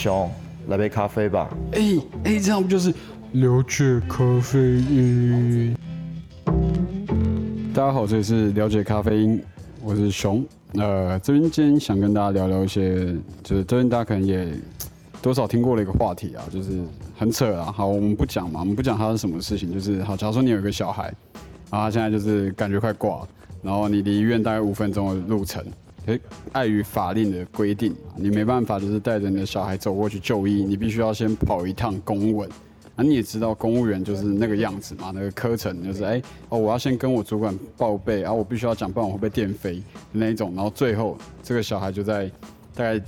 熊，来杯咖啡吧。哎哎，这样不就是了解咖啡因？大家好，这里是了解咖啡因，我是熊。呃，这边今天想跟大家聊聊一些，就是这边大家可能也多少听过了一个话题啊，就是很扯啊。好，我们不讲嘛，我们不讲它是什么事情，就是好，假如说你有一个小孩，然后他现在就是感觉快挂，然后你离医院大概五分钟的路程。诶，碍于法令的规定，你没办法，就是带着你的小孩走过去就医，你必须要先跑一趟公文。那你也知道，公务员就是那个样子嘛，那个课程就是，哎，哦，我要先跟我主管报备，然后我必须要讲，不然我会被电飞那一种。然后最后这个小孩就在大概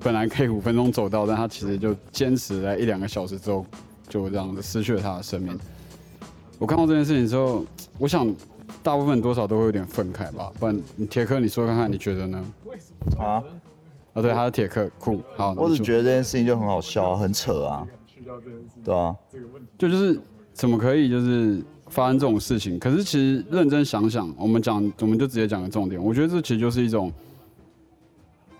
本来可以五分钟走到，但他其实就坚持在一两个小时之后，就这样子失去了他的生命。我看到这件事情之后，我想。大部分多少都会有点愤慨吧，不然你铁克你说看看你觉得呢？啊？啊对，他是铁克酷。好，我只觉得这件事情就很好笑，很扯啊。对啊。就就是怎么可以就是发生这种事情？可是其实认真想想，我们讲我们就直接讲个重点。我觉得这其实就是一种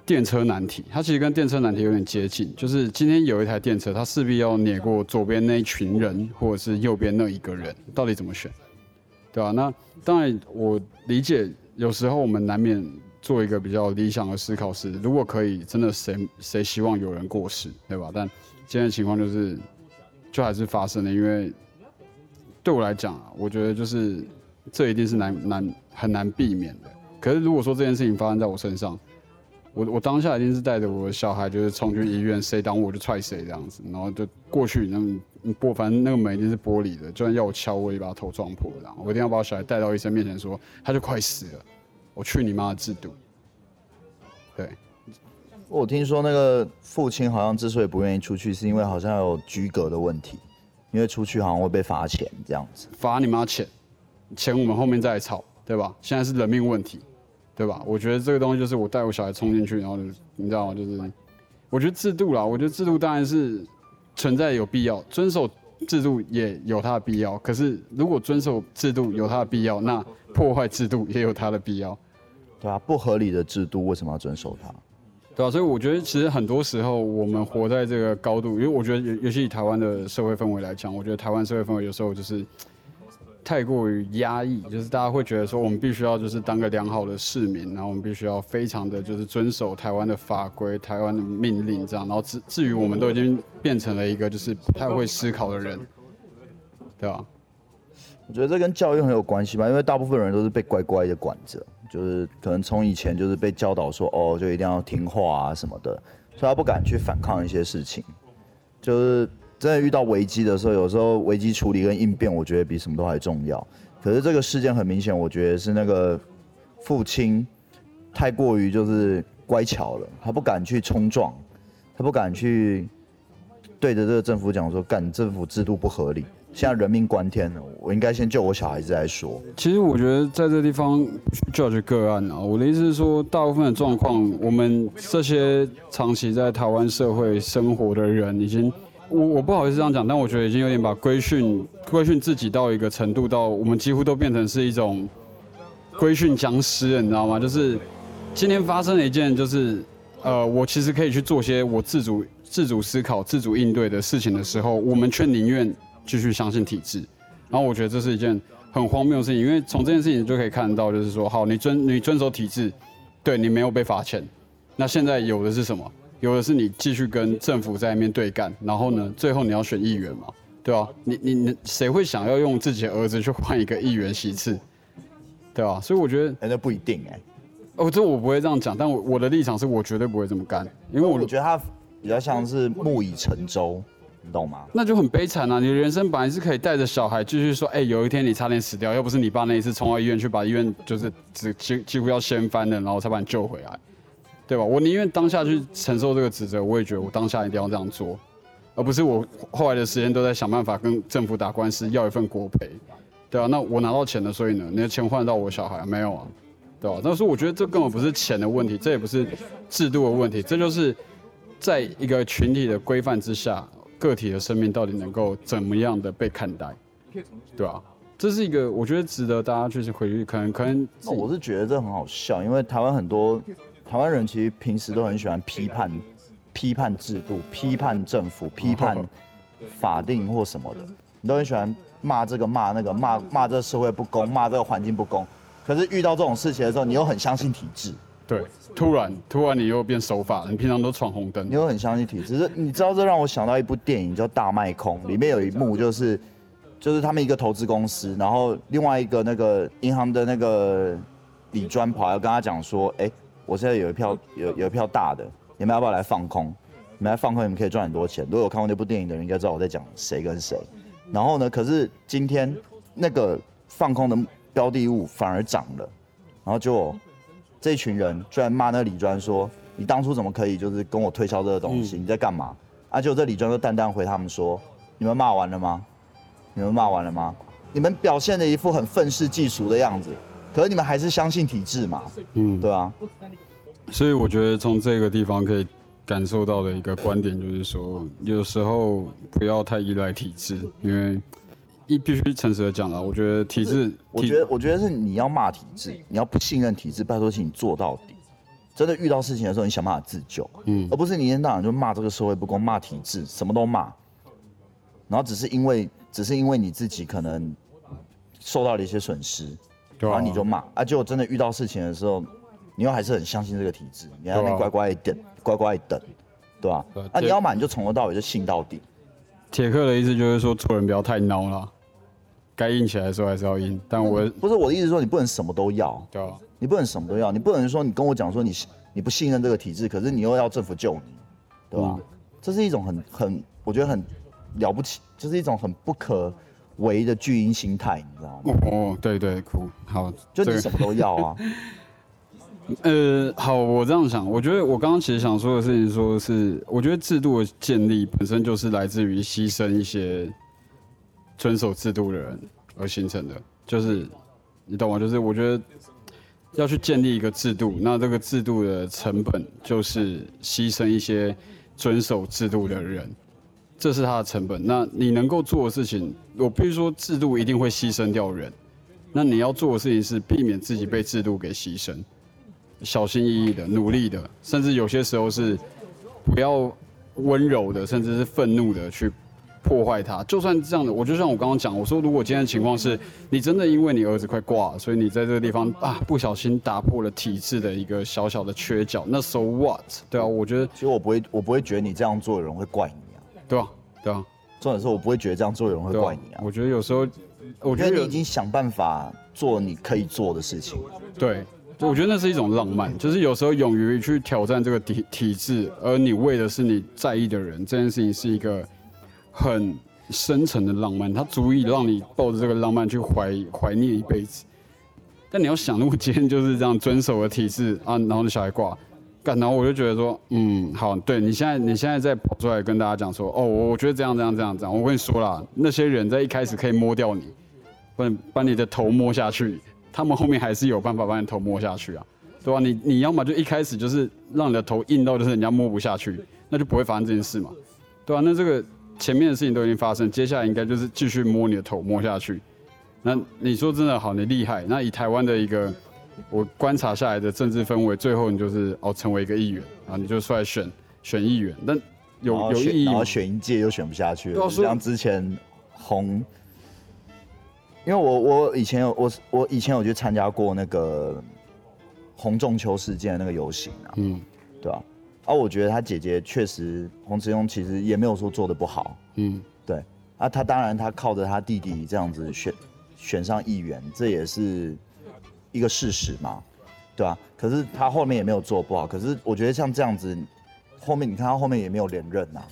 电车难题，它其实跟电车难题有点接近。就是今天有一台电车，它势必要碾过左边那一群人，或者是右边那一个人，到底怎么选？对啊？那当然，我理解有时候我们难免做一个比较理想的思考是，如果可以，真的谁谁希望有人过世，对吧？但现在情况就是，就还是发生了。因为对我来讲啊，我觉得就是这一定是难难很难避免的。可是如果说这件事情发生在我身上，我我当下一定是带着我的小孩，就是冲去医院，谁挡我就踹谁这样子，然后就过去那。玻，反正那个门一定是玻璃的，就算要我敲，我也把他头撞破然后。我一定要把我小孩带到医生面前，说他就快死了。我去你妈的制度！对，我听说那个父亲好像之所以不愿意出去，是因为好像有居格的问题，因为出去好像会被罚钱这样子。罚你妈钱，钱我们后面再吵，对吧？现在是人命问题，对吧？我觉得这个东西就是我带我小孩冲进去，然后你知道吗？就是我觉得制度啦，我觉得制度当然是。存在有必要，遵守制度也有它的必要。可是，如果遵守制度有它的必要，那破坏制度也有它的必要，对啊，不合理的制度为什么要遵守它？对啊，所以我觉得其实很多时候我们活在这个高度，因为我觉得尤尤其以台湾的社会氛围来讲，我觉得台湾社会氛围有时候就是。太过于压抑，就是大家会觉得说，我们必须要就是当个良好的市民，然后我们必须要非常的就是遵守台湾的法规、台湾的命令这样，然后至至于我们都已经变成了一个就是不太会思考的人，对吧？我觉得这跟教育很有关系吧，因为大部分人都是被乖乖的管着，就是可能从以前就是被教导说，哦，就一定要听话啊什么的，所以他不敢去反抗一些事情，就是。真的遇到危机的时候，有时候危机处理跟应变，我觉得比什么都还重要。可是这个事件很明显，我觉得是那个父亲太过于就是乖巧了，他不敢去冲撞，他不敢去对着这个政府讲说，干政府制度不合理，现在人命关天了，我应该先救我小孩子再说。其实我觉得在这地方就要去个案啊，我的意思是说，大部分的状况，我们这些长期在台湾社会生活的人已经。我我不好意思这样讲，但我觉得已经有点把规训规训自己到一个程度，到我们几乎都变成是一种规训僵尸了，你知道吗？就是今天发生了一件，就是呃，我其实可以去做些我自主自主思考、自主应对的事情的时候，我们却宁愿继续相信体制。然后我觉得这是一件很荒谬的事情，因为从这件事情就可以看到，就是说，好，你遵你遵守体制，对你没有被罚钱，那现在有的是什么？有的是你继续跟政府在面对干，然后呢，最后你要选议员嘛，对吧？你你你谁会想要用自己的儿子去换一个议员席次，对吧？所以我觉得，哎，那不一定哎。哦，这我不会这样讲，但我我的立场是我绝对不会这么干，因为我觉得他比较像是木已成舟，你懂吗？那就很悲惨啊！你的人生本来是可以带着小孩继续说，哎，有一天你差点死掉，要不是你爸那一次冲到医院去把医院就是几几几乎要掀翻了，然后才把你救回来。对吧？我宁愿当下去承受这个指责，我也觉得我当下一定要这样做，而不是我后来的时间都在想办法跟政府打官司要一份国赔，对啊，那我拿到钱了，所以呢，你的钱换到我小孩没有啊？对吧？但是我觉得这根本不是钱的问题，这也不是制度的问题，这就是在一个群体的规范之下，个体的生命到底能够怎么样的被看待，对吧？这是一个我觉得值得大家去回去，可能可能我是觉得这很好笑，因为台湾很多。台湾人其实平时都很喜欢批判，批判制度、批判政府、批判法定或什么的，你都很喜欢骂这个骂那个，骂骂这个社会不公，骂这个环境不公。可是遇到这种事情的时候，你又很相信体制，对，突然突然你又变守法了，你平常都闯红灯你，又很相信体制。是你知道这让我想到一部电影叫《大卖空》，里面有一幕就是就是他们一个投资公司，然后另外一个那个银行的那个李专跑来跟他讲说，哎、我现在有一票有有一票大的，你们要不要来放空？你们来放空，你们可以赚很多钱。如果有看过那部电影的人，应该知道我在讲谁跟谁。然后呢，可是今天那个放空的标的物反而涨了，然后就这群人居然骂那个李专说：“你当初怎么可以就是跟我推销这个东西？你在干嘛？”啊，结果这李专就淡淡回他们说：“你们骂完了吗？你们骂完了吗？你们表现的一副很愤世嫉俗的样子，可是你们还是相信体制嘛？嗯，对啊，所以我觉得从这个地方可以感受到的一个观点就是说，有时候不要太依赖体制，因为一必须诚实的讲了，我觉得体制，我觉得我觉得是你要骂体制，你要不信任体制，拜托请你做到底。真的遇到事情的时候，你想办法自救，嗯而不是你一天到晚就骂这个社会不公，骂体制，什么都骂，然后只是因为只是因为你自己可能受到了一些损失，然后你就骂，啊，结果真的遇到事情的时候，你又还是很相信这个体制，你还在那边啊。乖乖地等，乖乖地等，对吧、对啊，你要么你就从头到尾就信到底，铁克的意思就是说，做人不要太孬了，该硬起来的时候还是要硬。但我，不是我的意思说你不能什么都要，对吧、你不能什么都要，你不能说你跟我讲说你你不信任这个体制，可是你又要政府救你，对吧？嗯。这是一种很很，我觉得很了不起，就是一种很不可为的巨婴心态，你知道吗？哦，对对，酷，好，这个就你什么都要啊，呃，好，我这样想，我觉得我刚刚其实想说的事情，说是我觉得制度的建立本身就是来自于牺牲一些遵守制度的人而形成的，就是你懂吗？就是我觉得要去建立一个制度，那这个制度的成本就是牺牲一些遵守制度的人，这是它的成本。那你能够做的事情，我必须说，制度一定会牺牲掉人。那你要做的事情是避免自己被制度给牺牲。小心翼翼的、努力的，甚至有些时候是不要温柔的，甚至是愤怒的去破坏它。就算这样的，我就像我刚刚讲，我说如果今天的情况是你真的因为你儿子快挂了，所以你在这个地方啊不小心打破了体制的一个小小的缺角，那 so what？对啊，我觉得其实我不会，我不会觉得你这样做的人会怪你。对啊，对啊，重点是我不会觉得这样做有人会怪你啊，我觉得有时候，我觉得你已经想办法做你可以做的事情。对，我觉得那是一种浪漫，就是有时候勇于去挑战这个体体制，而你为的是你在意的人，这件事情是一个很深沉的浪漫，它足以让你抱着这个浪漫去怀怀念一辈子。但你要想，如果今天就是这样遵守了体制啊，然后你小孩挂，干，然后我就觉得说，嗯，好，对你现在你现在在跑出来跟大家讲说，哦，我我觉得这样这样这样这样，我跟你说啦，那些人在一开始可以摸掉你，把你把你的头摸下去，他们后面还是有办法把你头摸下去啊，对吧、你你要么就一开始就是让你的头硬到就是人家摸不下去，那就不会发生这件事嘛，对吧、那这个前面的事情都已经发生，接下来应该就是继续摸你的头摸下去。那你说真的好，你厉害。那以台湾的一个我观察下来的政治氛围，最后你就是哦成为一个议员啊，你就出来选选议员，但有有意义吗选然后？选一届又选不下去了，像之前红，因为我我以前有我我以前有去参加过那个洪仲秋事件的那个游行啊，嗯对吧、啊？我觉得他姐姐确实洪慈庸其实也没有说做的不好，嗯，对啊，他当然他靠着他弟弟这样子选选上议员，这也是一个事实嘛，对吧、可是他后面也没有做不好，可是我觉得像这样子，后面你看他后面也没有连任呐、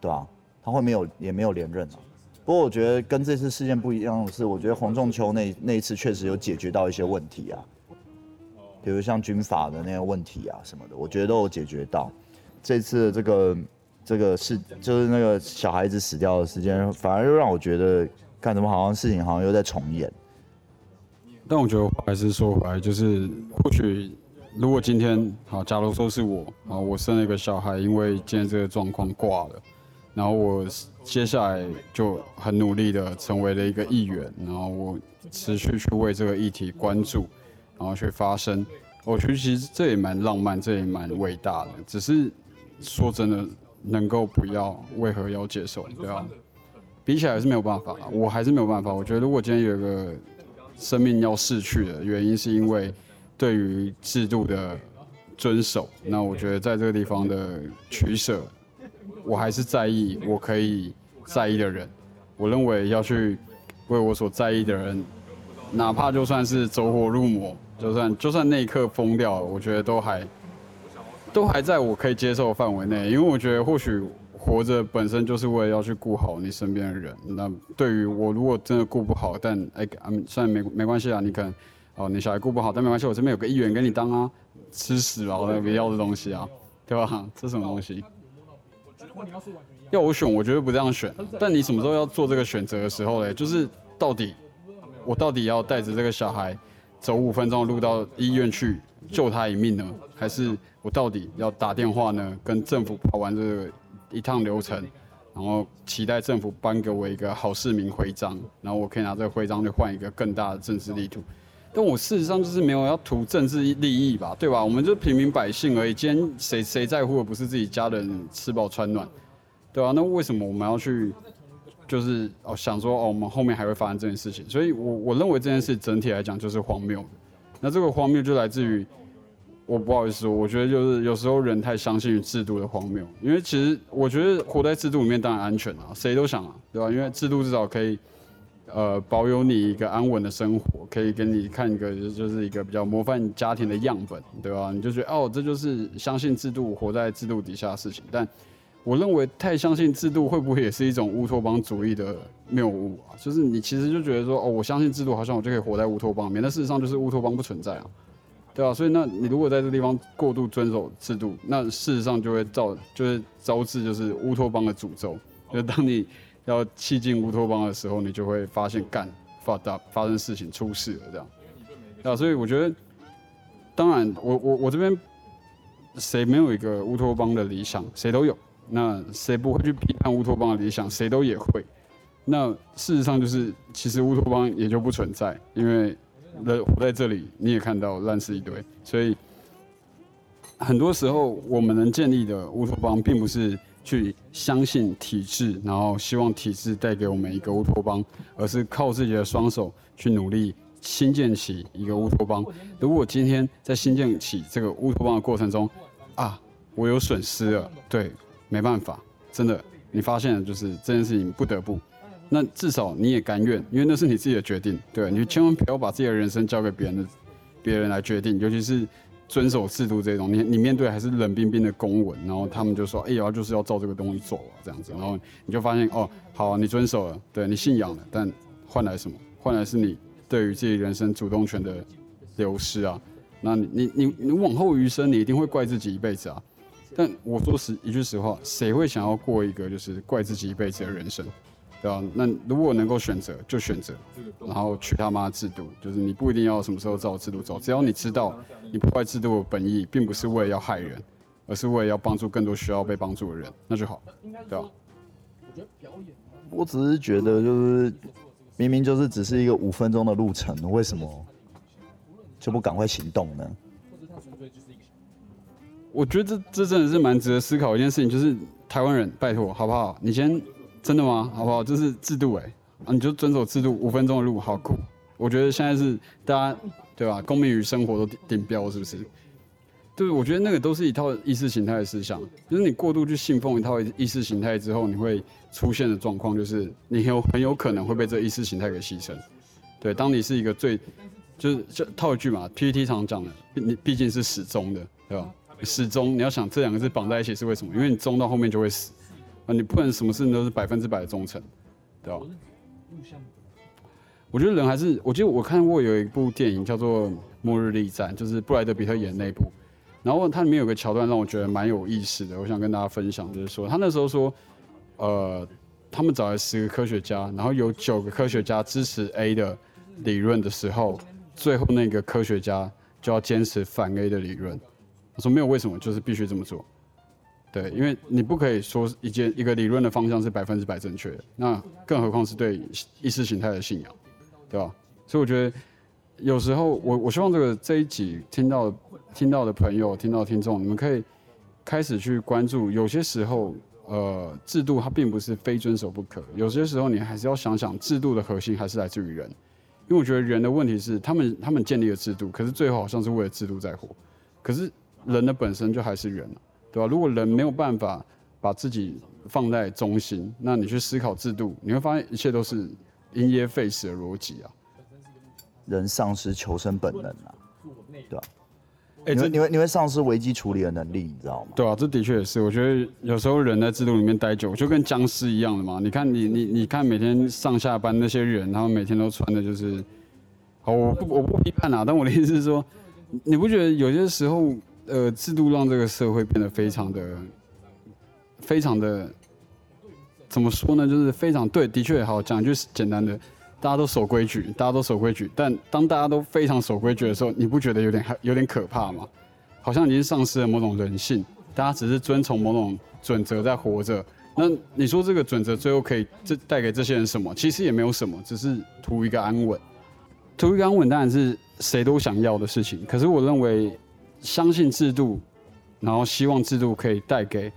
对吧、他后面有也没有连任啊。不过我觉得跟这次事件不一样的是，我觉得洪仲秋那那一次确实有解决到一些问题啊，比如像军法的那个问题啊什么的，我觉得都有解决到。这次这个这个事，就是那个小孩子死掉的时间，反而又让我觉得，干什么好像事情好像又在重演。但我觉得还是说回来，就是或许如果今天好，假如说是我啊，我生了一个小孩，因为今天这个状况挂了，然后我接下来就很努力的成为了一个议员，然后我持续去为这个议题关注，然后去发声。我觉得其实这也蛮浪漫，这也蛮伟大的。只是说真的，能够不要，为何要接受？对吧？比起来是没有办法，我还是没有办法。我觉得如果今天有一个生命要逝去的原因，是因为对于制度的遵守，那我觉得在这个地方的取舍，我还是在意我可以在意的人。我认为要去为我所在意的人，哪怕就算是走火入魔，就算就算那一刻疯掉了，我觉得都还都还在我可以接受的范围内。因为我觉得或许活着本身就是为了要去顾好你身边的人。那对于我如果真的顾不好，但哎，虽然没没关系啊，你可能哦你小孩顾不好，但没关系，我这边有个议员给你当啊，吃屎吧，那个要的东西啊，对吧？这什么东西？要我选，我绝对不这样选。但你什么时候要做这个选择的时候嘞？就是到底我到底要带着这个小孩走五分钟的路到医院去救他一命呢，还是我到底要打电话呢，跟政府跑完这个一趟流程，然后期待政府颁给我一个好市民徽章，然后我可以拿这个徽章去换一个更大的政治力图。但我事实上就是没有要图政治利益吧，对吧？我们就平民百姓而已。今天谁谁在乎的不是自己家人吃饱穿暖？对啊，那为什么我们要去，就是哦想说哦，我们后面还会发生这件事情？所以，我我认为这件事整体来讲就是荒谬的。那这个荒谬就来自于，我不好意思，我觉得就是有时候人太相信于制度的荒谬。因为其实我觉得活在制度里面当然安全啊，谁都想啊，对吧？因为制度至少可以，呃，保有你一个安稳的生活，可以给你看一个就是一个比较模范家庭的样本，对吧？你就觉得哦，这就是相信制度、活在制度底下的事情，但。我认为太相信制度会不会也是一种乌托邦主义的谬误啊？就是你其实就觉得说，哦，我相信制度，好像我就可以活在乌托邦里面。但事实上就是乌托邦不存在啊，对啊？所以那你如果在这地方过度遵守制度，那事实上就会造，就是招致就是乌托邦的诅咒。就当你要弃进乌托邦的时候，你就会发现干发大发生事情出事了这样。啊，所以我觉得，当然我我我这边谁没有一个乌托邦的理想，谁都有。那谁不会去批判乌托邦的理想？谁都也会。那事实上就是，其实乌托邦也就不存在，因为人活在这里，你也看到烂事一堆。所以很多时候，我们能建立的乌托邦，并不是去相信体制，然后希望体制带给我们一个乌托邦，而是靠自己的双手去努力新建起一个乌托邦。如果今天在新建起这个乌托邦的过程中，啊，我有损失了，对。没办法，真的，你发现了就是这件事情不得不，那至少你也甘愿，因为那是你自己的决定，对你千万不要把自己的人生交给别人的，别人来决定，尤其是遵守制度这种，你你面对还是冷冰冰的公文，然后他们就说，哎呀，就是要照这个东西走啊，这样子，然后你就发现，哦，好，你遵守了，对你信仰了，但换来什么？换来是你对于自己人生主动权的流失啊，那你你你你往后余生，你一定会怪自己一辈子啊。但我说实一句实话，谁会想要过一个就是怪自己一辈子的人生，对吧？那如果能够选择，就选择，然后取他妈制度，就是你不一定要什么时候照制度走，只要你知道你破坏制度的本意，并不是为了要害人，而是为了要帮助更多需要被帮助的人，那就好，对吧？我只是觉得，就是明明就是只是一个五分钟的路程，为什么就不赶快行动呢？我觉得这这真的是蛮值得思考一件事情，就是台湾人，拜托好不好？你先真的吗？好不好？这是制度哎，啊，你就遵守制度，五分钟的路，好酷。我觉得现在是大家对吧？公民与生活都顶标，是不是？对，我觉得那个都是一套意识形态的思想，就是你过度去信奉一套意识形态之后，你会出现的状况就是你有很有可能会被这意识形态给牺牲。对，当你是一个最就是这套句嘛，PPT 常讲的，你毕竟是始终的，对吧？始终你要想这两个字绑在一起是为什么？因为你忠到后面就会死啊！你不能什么事情都是百分之百的忠诚，对吧？我觉得人还是，我记得我看过有一部电影叫做《末日力战》，就是布莱德比特演那部。然后它里面有个桥段让我觉得蛮有意思的，我想跟大家分享，就是说他那时候说，呃，他们找来十个科学家，然后有九个科学家支持 A 的理论的时候，最后那个科学家就要坚持反 A 的理论。我说没有为什么，就是必须这么做。对，因为你不可以说一件一个理论的方向是百分之百正确，那更何况是对意识形态的信仰，对吧？所以我觉得有时候我我希望这个这一集听到听到的朋友、听到听众，你们可以开始去关注，有些时候，呃，制度它并不是非遵守不可，有些时候你还是要想想，制度的核心还是来自于人，因为我觉得人的问题是，他们他们建立了制度，可是最后好像是为了制度在活，可是人的本身就还是人对吧？如果人没有办法把自己放在中心，那你去思考制度，你会发现一切都是因噎废食的逻辑啊，人丧失求生本能啊，对吧？哎，你会你会你会丧失危机处理的能力，你知道吗？对啊，这的确也是。我觉得有时候人在制度里面待久，就跟僵尸一样的嘛。你看你你你看每天上下班那些人，他们每天都穿的就是……好，我不我不批判啊，但我的意思是说，你不觉得有些时候，呃，制度让这个社会变得非常的、非常的，怎么说呢？就是非常对，的确好讲一句简单的。大家都守规矩，大家都守规矩，但当大家都非常守规矩的时候，你不觉得有点有点可怕吗？好像已经丧失了某种人性，大家只是遵从某种准则在活着。那你说这个准则最后可以这带给这些人什么？其实也没有什么，只是图一个安稳。图一个安稳当然是谁都想要的事情，可是我认为相信制度，然后希望制度可以带给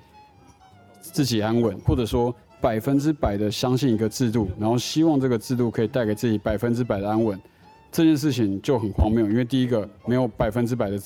自己安稳，或者说。百分之百的相信一个制度，然后希望这个制度可以带给自己百分之百的安稳，这件事情就很荒谬。因为第一个没有百分之百的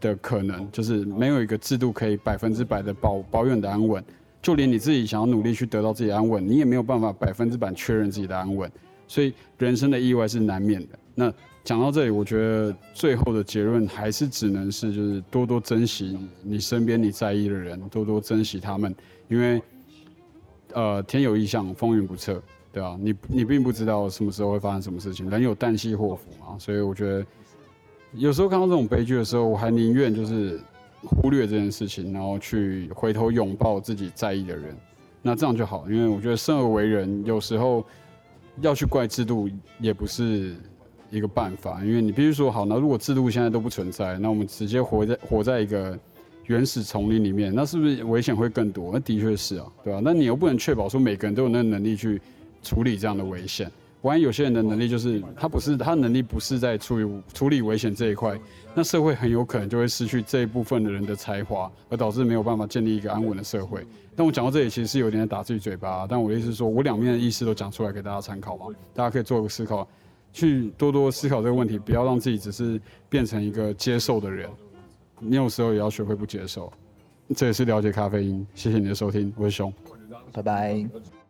的可能，就是没有一个制度可以百分之百的保保有你的安稳。就连你自己想要努力去得到自己安稳，你也没有办法百分之百确认自己的安稳。所以人生的意外是难免的。那讲到这里，我觉得最后的结论还是只能是，就是多多珍惜你身边你在意的人，多多珍惜他们，因为。呃，天有异象，风云不测，对啊？你你并不知道什么时候会发生什么事情，人有旦夕祸福嘛。所以我觉得，有时候看到这种悲剧的时候，我还宁愿就是忽略这件事情，然后去回头拥抱自己在意的人，那这样就好。因为我觉得生而为人，有时候要去怪制度也不是一个办法，因为你必须说好，那如果制度现在都不存在，那我们直接活在活在一个。原始丛林里面，那是不是危险会更多？那的确是啊，对吧？那你又不能确保说每个人都有那个能力去处理这样的危险。万一有些人的能力就是他不是他能力不是在处理处理危险这一块，那社会很有可能就会失去这一部分的人的才华，而导致没有办法建立一个安稳的社会。但我讲到这里其实是有点打自己嘴巴，但我的意思是说我两面的意思都讲出来给大家参考嘛，大家可以做个思考，去多多思考这个问题，不要让自己只是变成一个接受的人。你有时候也要学会不接受，这也是了解咖啡因。谢谢你的收听，我是熊，拜拜。